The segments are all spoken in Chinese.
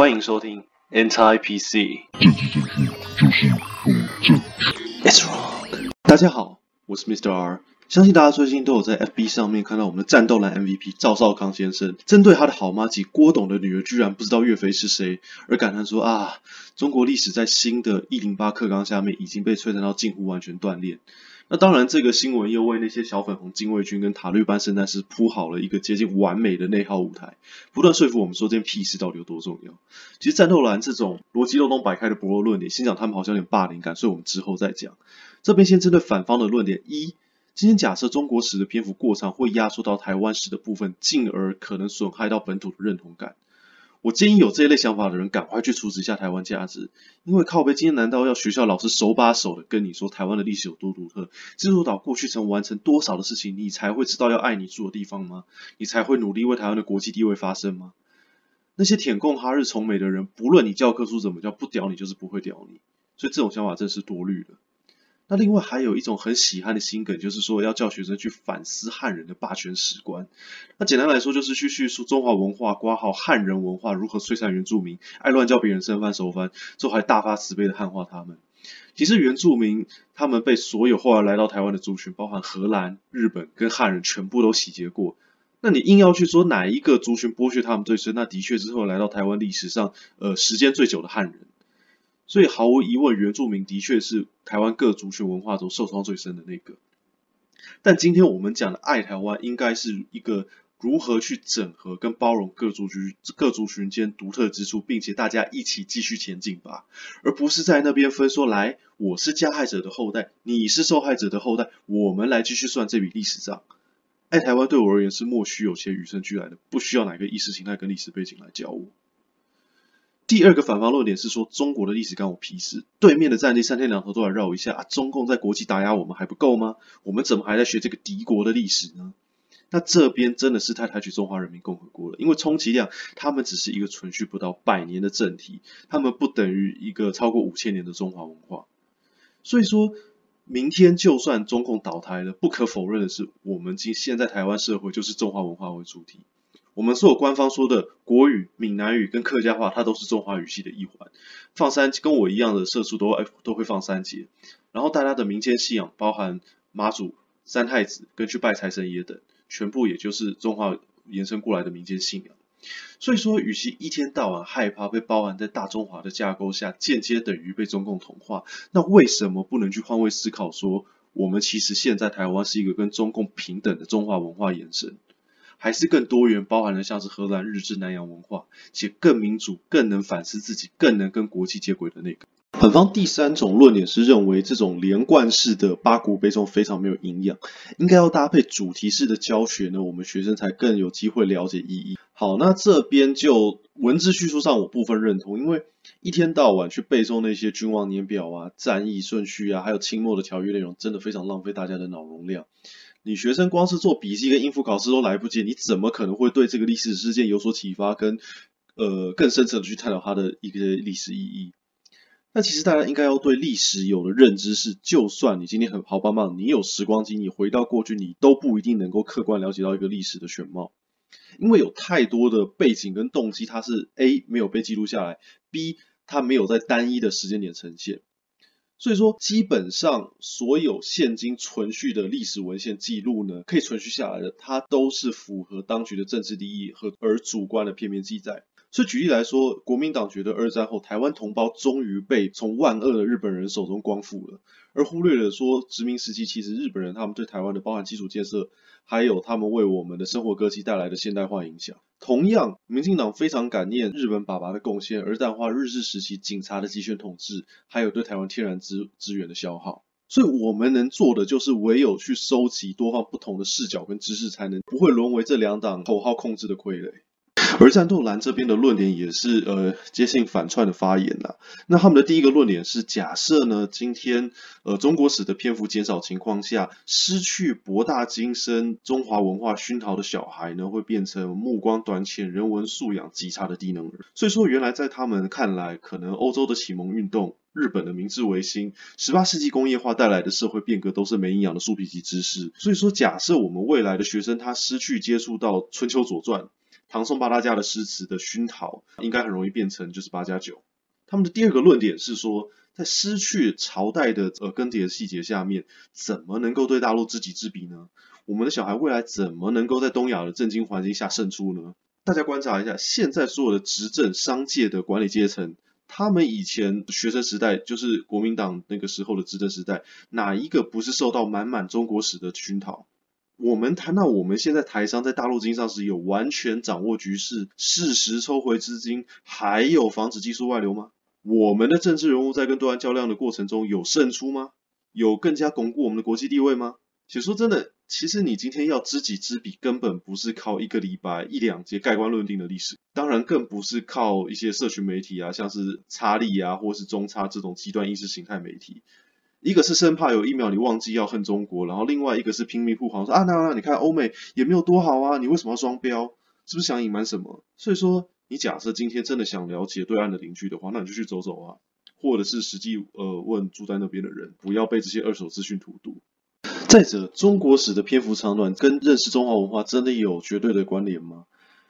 欢迎收听 Anti PC。It's wrong。大家好，我是 Mr. R。相信大家最近都有在 FB 上面看到我们的战斗蓝 MVP 赵少康先生，针对他的好妈及郭董的女儿居然不知道岳飞是谁，而感叹说啊，中国历史在新的一零八课纲下面已经被摧残到近乎完全断裂。那当然，这个新闻又为那些小粉红禁卫军跟塔利班圣战士铺好了一个接近完美的内耗舞台，不断说服我们说这件屁事到底有多重要。其实战斗蓝这种逻辑漏洞百开的薄弱论点，先讲他们好像有点霸凌感，所以我们之后再讲。这边先针对反方的论点一。今天假设中国史的篇幅过长，会压缩到台湾史的部分，进而可能损害到本土的认同感。我建议有这一类想法的人，赶快去处置一下台湾价值。因为靠北，今天难道要学校老师手把手的跟你说台湾的历史有多独特？济州岛过去曾完成多少的事情，你才会知道要爱你住的地方吗？你才会努力为台湾的国际地位发声吗？那些舔共哈日崇美的人，不论你教科书怎么叫，不屌你就是不会屌你。所以这种想法真是多虑了。那另外还有一种很喜憨的心梗，就是说要叫学生去反思汉人的霸权史观。那简单来说，就是去叙述中华文化括号汉人文化如何摧残原住民，爱乱叫别人生番熟番，之后还大发慈悲的汉化他们。其实原住民他们被所有后来来到台湾的族群，包含荷兰、日本跟汉人，全部都洗劫过。那你硬要去说哪一个族群剥削他们最深，那的确是后来到台湾历史上呃时间最久的汉人。所以毫无疑问，原住民的确是台湾各族群文化中受创最深的那个。但今天我们讲的爱台湾，应该是一个如何去整合跟包容各族群各族群间独特之处，并且大家一起继续前进吧，而不是在那边分说来，我是加害者的后代，你是受害者的后代，我们来继续算这笔历史账。爱台湾对我而言是莫须有且与生俱来的，不需要哪个意识形态跟历史背景来教我。第二个反方论点是说，中国的历史干我屁事，对面的战地三天两头都来绕一下啊！中共在国际打压我们还不够吗？我们怎么还在学这个敌国的历史呢？那这边真的是太抬举中华人民共和国了，因为充其量他们只是一个存续不到百年的政体，他们不等于一个超过五千年的中华文化。所以说，明天就算中共倒台了，不可否认的是，我们今现在台湾社会就是中华文化为主体。我们所有官方说的国语、闽南语跟客家话，它都是中华语系的一环。放三跟我一样的社畜都都会放三节。然后大家的民间信仰，包含妈祖、三太子跟去拜财神爷等，全部也就是中华延伸过来的民间信仰。所以说，与其一天到晚害怕被包含在大中华的架构下，间接等于被中共同化，那为什么不能去换位思考说，说我们其实现在台湾是一个跟中共平等的中华文化延伸？还是更多元，包含了像是荷兰、日治、南洋文化，且更民主、更能反思自己、更能跟国际接轨的那个。本方第三种论点是认为，这种连贯式的八股背诵非常没有营养，应该要搭配主题式的教学呢，我们学生才更有机会了解意义。好，那这边就文字叙述上我部分认同，因为一天到晚去背诵那些君王年表啊、战役顺序啊，还有清末的条约内容，真的非常浪费大家的脑容量。你学生光是做笔记跟应付考试都来不及，你怎么可能会对这个历史事件有所启发，跟呃更深层的去探讨它的一个历史意义？那其实大家应该要对历史有的认知是，就算你今天很好棒棒，你有时光机，你回到过去，你都不一定能够客观了解到一个历史的全貌，因为有太多的背景跟动机，它是 A 没有被记录下来，B 它没有在单一的时间点呈现。所以说，基本上所有现今存续的历史文献记录呢，可以存续下来的，它都是符合当局的政治利益和而主观的片面记载。所以举例来说，国民党觉得二战后台湾同胞终于被从万恶的日本人手中光复了，而忽略了说殖民时期其实日本人他们对台湾的包含基础建设，还有他们为我们的生活歌姬带来的现代化影响。同样，民进党非常感念日本爸爸的贡献，而淡化日治时期警察的集权统治，还有对台湾天然资资源的消耗。所以，我们能做的就是唯有去收集多方不同的视角跟知识，才能不会沦为这两党口号控制的傀儡。而战斗蓝这边的论点也是呃接近反串的发言啦。那他们的第一个论点是假设呢，今天呃中国史的篇幅减少情况下，失去博大精深中华文化熏陶的小孩呢，会变成目光短浅、人文素养极差的低能儿。所以说，原来在他们看来，可能欧洲的启蒙运动、日本的明治维新、十八世纪工业化带来的社会变革，都是没营养的树皮级知识。所以说，假设我们未来的学生他失去接触到春秋左传。唐宋八大家的诗词的熏陶，应该很容易变成就是八加九。他们的第二个论点是说，在失去朝代的呃更迭的细节下面，怎么能够对大陆知己知彼呢？我们的小孩未来怎么能够在东亚的政经环境下胜出呢？大家观察一下，现在所有的执政商界的管理阶层，他们以前学生时代就是国民党那个时候的执政时代，哪一个不是受到满满中国史的熏陶？我们谈到我们现在台商在大陆经商时有完全掌握局势、适时抽回资金，还有防止技术外流吗？我们的政治人物在跟对岸较量的过程中有胜出吗？有更加巩固我们的国际地位吗？且说真的，其实你今天要知己知彼，根本不是靠一个礼拜、一两节盖棺论定的历史，当然更不是靠一些社群媒体啊，像是差利啊，或是中差这种极端意识形态媒体。一个是生怕有一秒你忘记要恨中国，然后另外一个是拼命护航说啊，那那你看欧美也没有多好啊，你为什么要双标？是不是想隐瞒什么？所以说，你假设今天真的想了解对岸的邻居的话，那你就去走走啊，或者是实际呃问住在那边的人，不要被这些二手资讯荼毒。再者，中国史的篇幅长短跟认识中华文化真的有绝对的关联吗？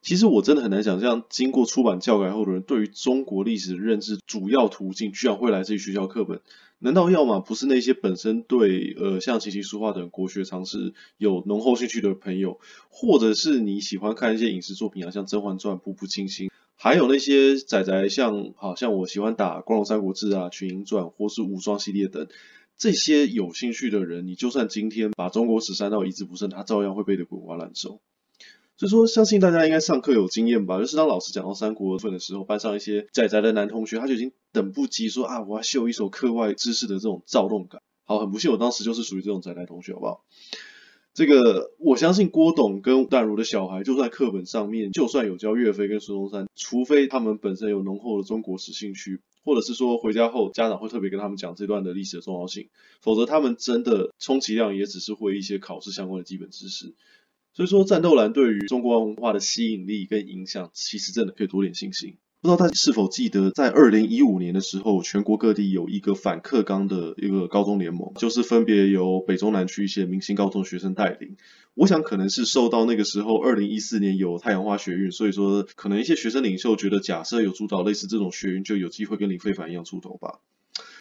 其实我真的很难想象，经过出版教改后的人对于中国历史的认知主要途径居然会来自于学校课本。难道要么不是那些本身对呃像琴棋书画等国学常识有浓厚兴趣的朋友，或者是你喜欢看一些影视作品啊，像《甄嬛传》《步步惊心》，还有那些仔仔像好像我喜欢打《光荣三国志》啊《群英传》或是武装系列等。这些有兴趣的人，你就算今天把中国史删到一字不剩，他照样会背得滚瓜烂熟。就说，相信大家应该上课有经验吧？就是当老师讲到三国份的时候，班上一些宅宅的男同学，他就已经等不及说啊，我要秀一手课外知识的这种躁动感。好，很不幸，我当时就是属于这种宅宅同学，好不好？这个我相信郭董跟淡如的小孩，就算课本上面就算有教岳飞跟孙中山，除非他们本身有浓厚的中国史兴趣。或者是说回家后家长会特别跟他们讲这段的历史的重要性，否则他们真的充其量也只是会一些考试相关的基本知识。所以说战斗蓝对于中国文化的吸引力跟影响，其实真的可以多点信心。不知道大家是否记得，在二零一五年的时候，全国各地有一个反课纲的一个高中联盟，就是分别由北中南区一些明星高中学生带领。我想可能是受到那个时候二零一四年有太阳花学运，所以说可能一些学生领袖觉得，假设有主导类似这种学运，就有机会跟林飞凡一样出头吧。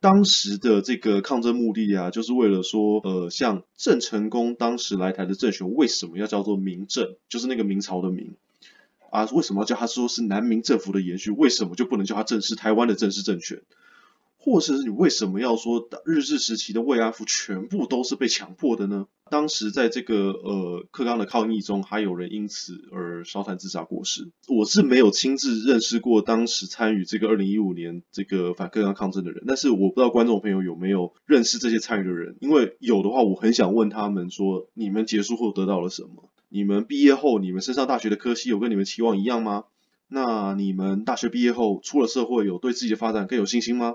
当时的这个抗争目的啊，就是为了说，呃，像郑成功当时来台的政权，为什么要叫做明政？就是那个明朝的明。啊，为什么要叫他说是南明政府的延续？为什么就不能叫他正式台湾的正式政权？或者是你为什么要说日治时期的慰安妇全部都是被强迫的呢？当时在这个呃课纲的抗议中，还有人因此而烧炭自杀过世。我是没有亲自认识过当时参与这个二零一五年这个反课纲抗争的人，但是我不知道观众朋友有没有认识这些参与的人，因为有的话，我很想问他们说，你们结束后得到了什么？你们毕业后，你们身上大学的科系有跟你们期望一样吗？那你们大学毕业后出了社会，有对自己的发展更有信心吗？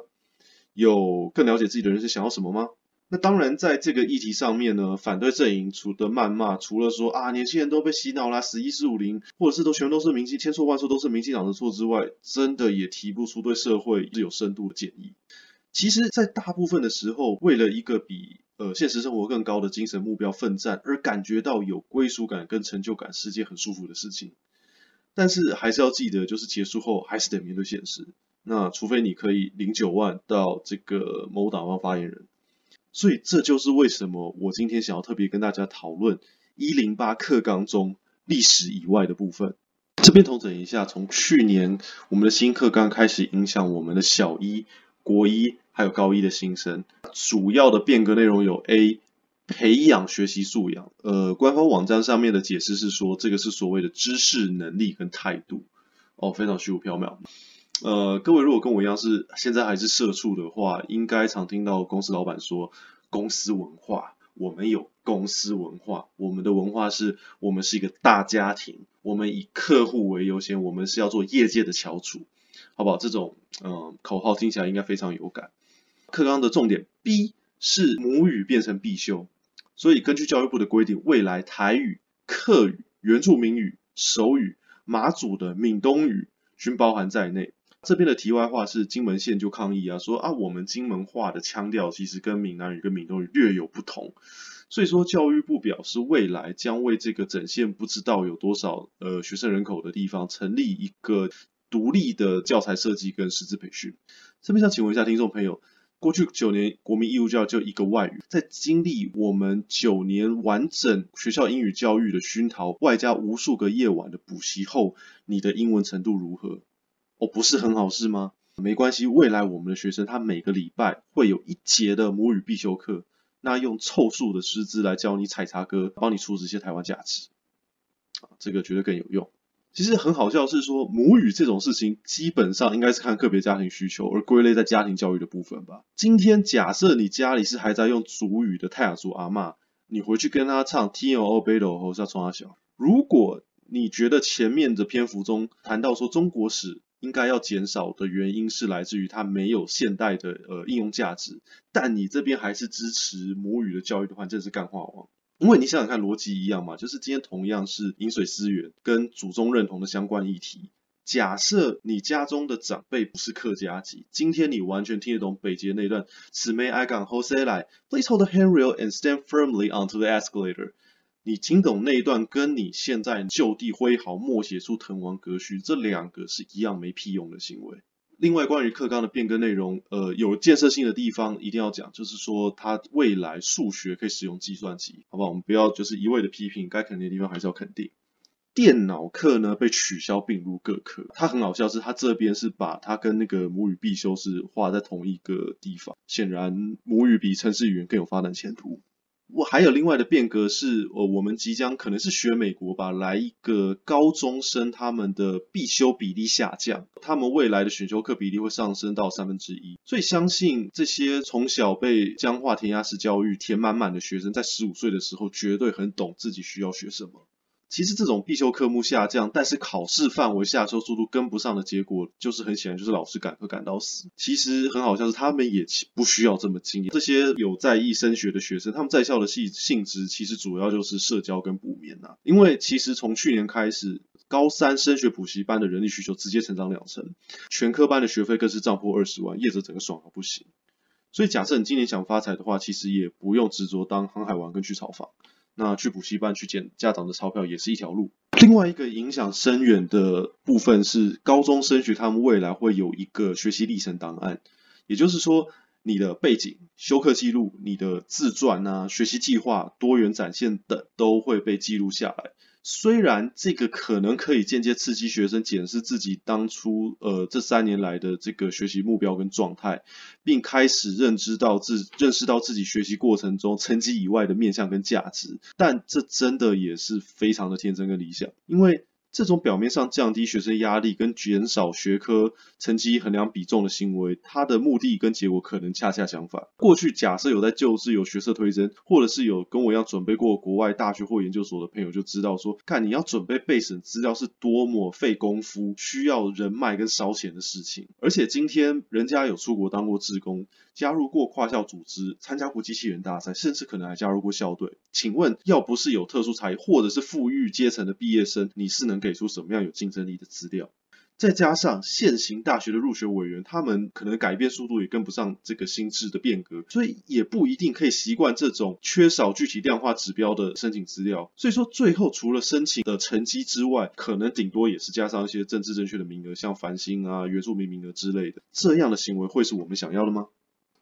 有更了解自己的人生想要什么吗？那当然，在这个议题上面呢，反对阵营除的谩骂，除了说啊年轻人都被洗脑啦，死一四五零，或者是都全都是民进，千错万错都是民进党的错之外，真的也提不出对社会是有深度的建议。其实，在大部分的时候，为了一个比呃，现实生活更高的精神目标奋战，而感觉到有归属感跟成就感，是件很舒服的事情。但是还是要记得，就是结束后还是得面对现实。那除非你可以零九万到这个某党方发言人。所以这就是为什么我今天想要特别跟大家讨论一零八课纲中历史以外的部分。这边统整一下，从去年我们的新课纲开始影响我们的小一、国一。还有高一的新生，主要的变革内容有 A 培养学习素养。呃，官方网站上面的解释是说，这个是所谓的知识能力跟态度。哦，非常虚无缥缈。呃，各位如果跟我一样是现在还是社畜的话，应该常听到公司老板说，公司文化，我们有公司文化，我们的文化是我们是一个大家庭，我们以客户为优先，我们是要做业界的翘楚，好不好？这种嗯、口号听起来应该非常有感。课纲的重点 B 是母语变成必修，所以根据教育部的规定，未来台语、客语、原住民语、手语、马祖的闽东语均包含在内。这边的题外话是，金门县就抗议啊，说啊，我们金门话的腔调其实跟闽南语跟闽东语略有不同，所以说，教育部表示未来将为这个整县不知道有多少呃学生人口的地方成立一个独立的教材设计跟师资培训。这边想请问一下听众朋友，过去九年国民义务教育就一个外语，在经历我们九年完整学校英语教育的熏陶，外加无数个夜晚的补习后，你的英文程度如何？哦，不是很好是吗？没关系，未来我们的学生他每个礼拜会有一节的母语必修课，那用凑数的师资来教你采茶歌，帮你储值一些台湾价值，这个绝对更有用。其实很好笑是说，母语这种事情基本上应该是看个别家庭需求而归类在家庭教育的部分吧。今天假设你家里是还在用族语的泰雅族阿嬷，你回去跟他唱 Tio O Battle 后是要冲他小。如果你觉得前面的篇幅中谈到说中国史，应该要减少的原因是来自于它没有现代的呃应用价值，但你这边还是支持母语的教育的话，这是干话王。因为你想想看，逻辑一样嘛，就是今天同样是饮水思源跟祖宗认同的相关议题，假设你家中的长辈不是客家籍，今天你完全听得懂北捷那段，此暝爱港后谁来？Please hold the handrail and stand firmly onto the escalator。你听懂那一段，跟你现在就地挥毫默写出滕王阁序，这两个是一样没屁用的行为。另外，关于课纲的变更内容，呃，有建设性的地方一定要讲，就是说它未来数学可以使用计算机，好不好？我们不要就是一味的批评，该肯定的地方还是要肯定。电脑课呢被取消并入各科，它很好笑是，它这边是把它跟那个母语必修是画在同一个地方，显然母语比程式语言更有发展前途。我还有另外的变革是，呃，我们即将可能是学美国吧，来一个高中生他们的必修比例下降，他们未来的选修课比例会上升到三分之一，所以相信这些从小被僵化填鸭式教育填满满的学生，在十五岁的时候绝对很懂自己需要学什么。其实这种必修科目下降，但是考试范围下修速度跟不上的结果，就是很显然就是老师赶课赶到死。其实很好笑是，他们也不需要这么精。这些有在意升学的学生，他们在校的性性质其实主要就是社交跟补眠呐。因为其实从去年开始，高三升学补习班的人力需求直接成长两成，全科班的学费更是涨破二十万，业者整个爽到不行。所以假设你今年想发财的话，其实也不用执着当航海王跟去炒房。那去补习班去捡家长的钞票也是一条路。另外一个影响深远的部分是，高中升学他们未来会有一个学习历程档案，也就是说，你的背景、修课记录、你的自传啊、学习计划、多元展现等都会被记录下来。虽然这个可能可以间接刺激学生检视自己当初呃这三年来的这个学习目标跟状态，并开始认知到自认识到自己学习过程中成绩以外的面向跟价值，但这真的也是非常的天真跟理想，因为。这种表面上降低学生压力跟减少学科成绩衡量比重的行为，它的目的跟结果可能恰恰相反。过去假设有在就职有学测推甄，或者是有跟我一样准备过国外大学或研究所的朋友就知道说，看你要准备备审资料是多么费功夫、需要人脉跟烧钱的事情。而且今天人家有出国当过志工，加入过跨校组织，参加过机器人大赛，甚至可能还加入过校队。请问，要不是有特殊才艺或者是富裕阶层的毕业生，你是能给出什么样有竞争力的资料？再加上现行大学的入学委员，他们可能改变速度也跟不上这个新制的变革，所以也不一定可以习惯这种缺少具体量化指标的申请资料。所以说，最后除了申请的成绩之外，可能顶多也是加上一些政治正确的名额，像繁星啊、原住民名额之类的。这样的行为会是我们想要的吗？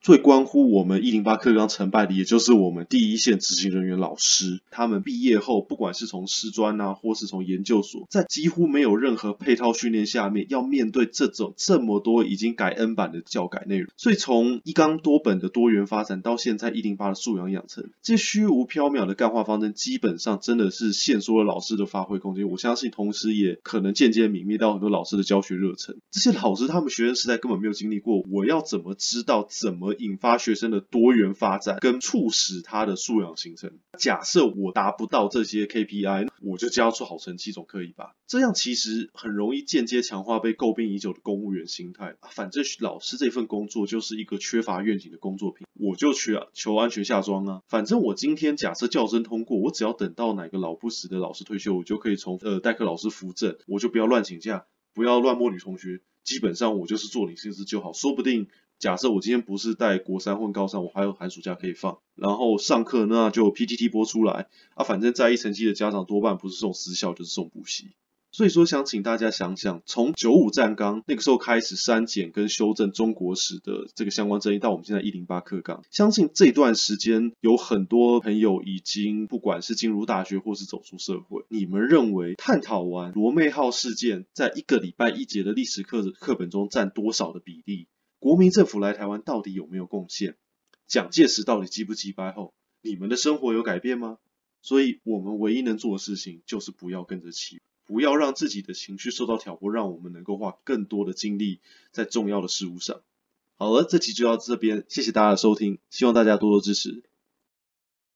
最关乎我们一零八课纲成败的，也就是我们第一线执行人员老师，他们毕业后，不管是从师专啊，或是从研究所，在几乎没有任何配套训练下面，要面对这种这么多已经改 N 版的教改内容，所以从一纲多本的多元发展到现在一零八的素养养成，这虚无缥缈的干化方针，基本上真的是限缩了老师的发挥空间。我相信，同时也可能间接泯灭到很多老师的教学热忱。这些老师他们学生时代根本没有经历过，我要怎么知道怎么？引发学生的多元发展，跟促使他的素养形成。假设我达不到这些 KPI，我就交出好成绩总可以吧？这样其实很容易间接强化被诟病已久的公务员心态。反正老师这份工作就是一个缺乏愿景的工作品，我就去求安全下装啊。反正我今天假设教甄通过，我只要等到哪个老不死的老师退休，我就可以从呃代课老师扶正，我就不要乱请假，不要乱摸女同学。基本上我就是做你心思就好，说不定。假设我今天不是带国三或高三，我还有寒暑假可以放，然后上课那就 PTT 播出来啊，反正在意成绩的家长多半不是送私校就是送补习。所以说，想请大家想想，从九五战纲那个时候开始删减跟修正中国史的这个相关争议，到我们现在一零八课纲，相信这段时间有很多朋友已经不管是进入大学或是走出社会。你们认为探讨完罗妹号事件在一个礼拜一节的历史课课本中占多少的比例？国民政府来台湾到底有没有贡献？蒋介石到底击不击败后，你们的生活有改变吗？所以我们唯一能做的事情就是不要跟着起。不要让自己的情绪受到挑拨，让我们能够花更多的精力在重要的事物上。好了，这期就到这边，谢谢大家的收听，希望大家多多支持。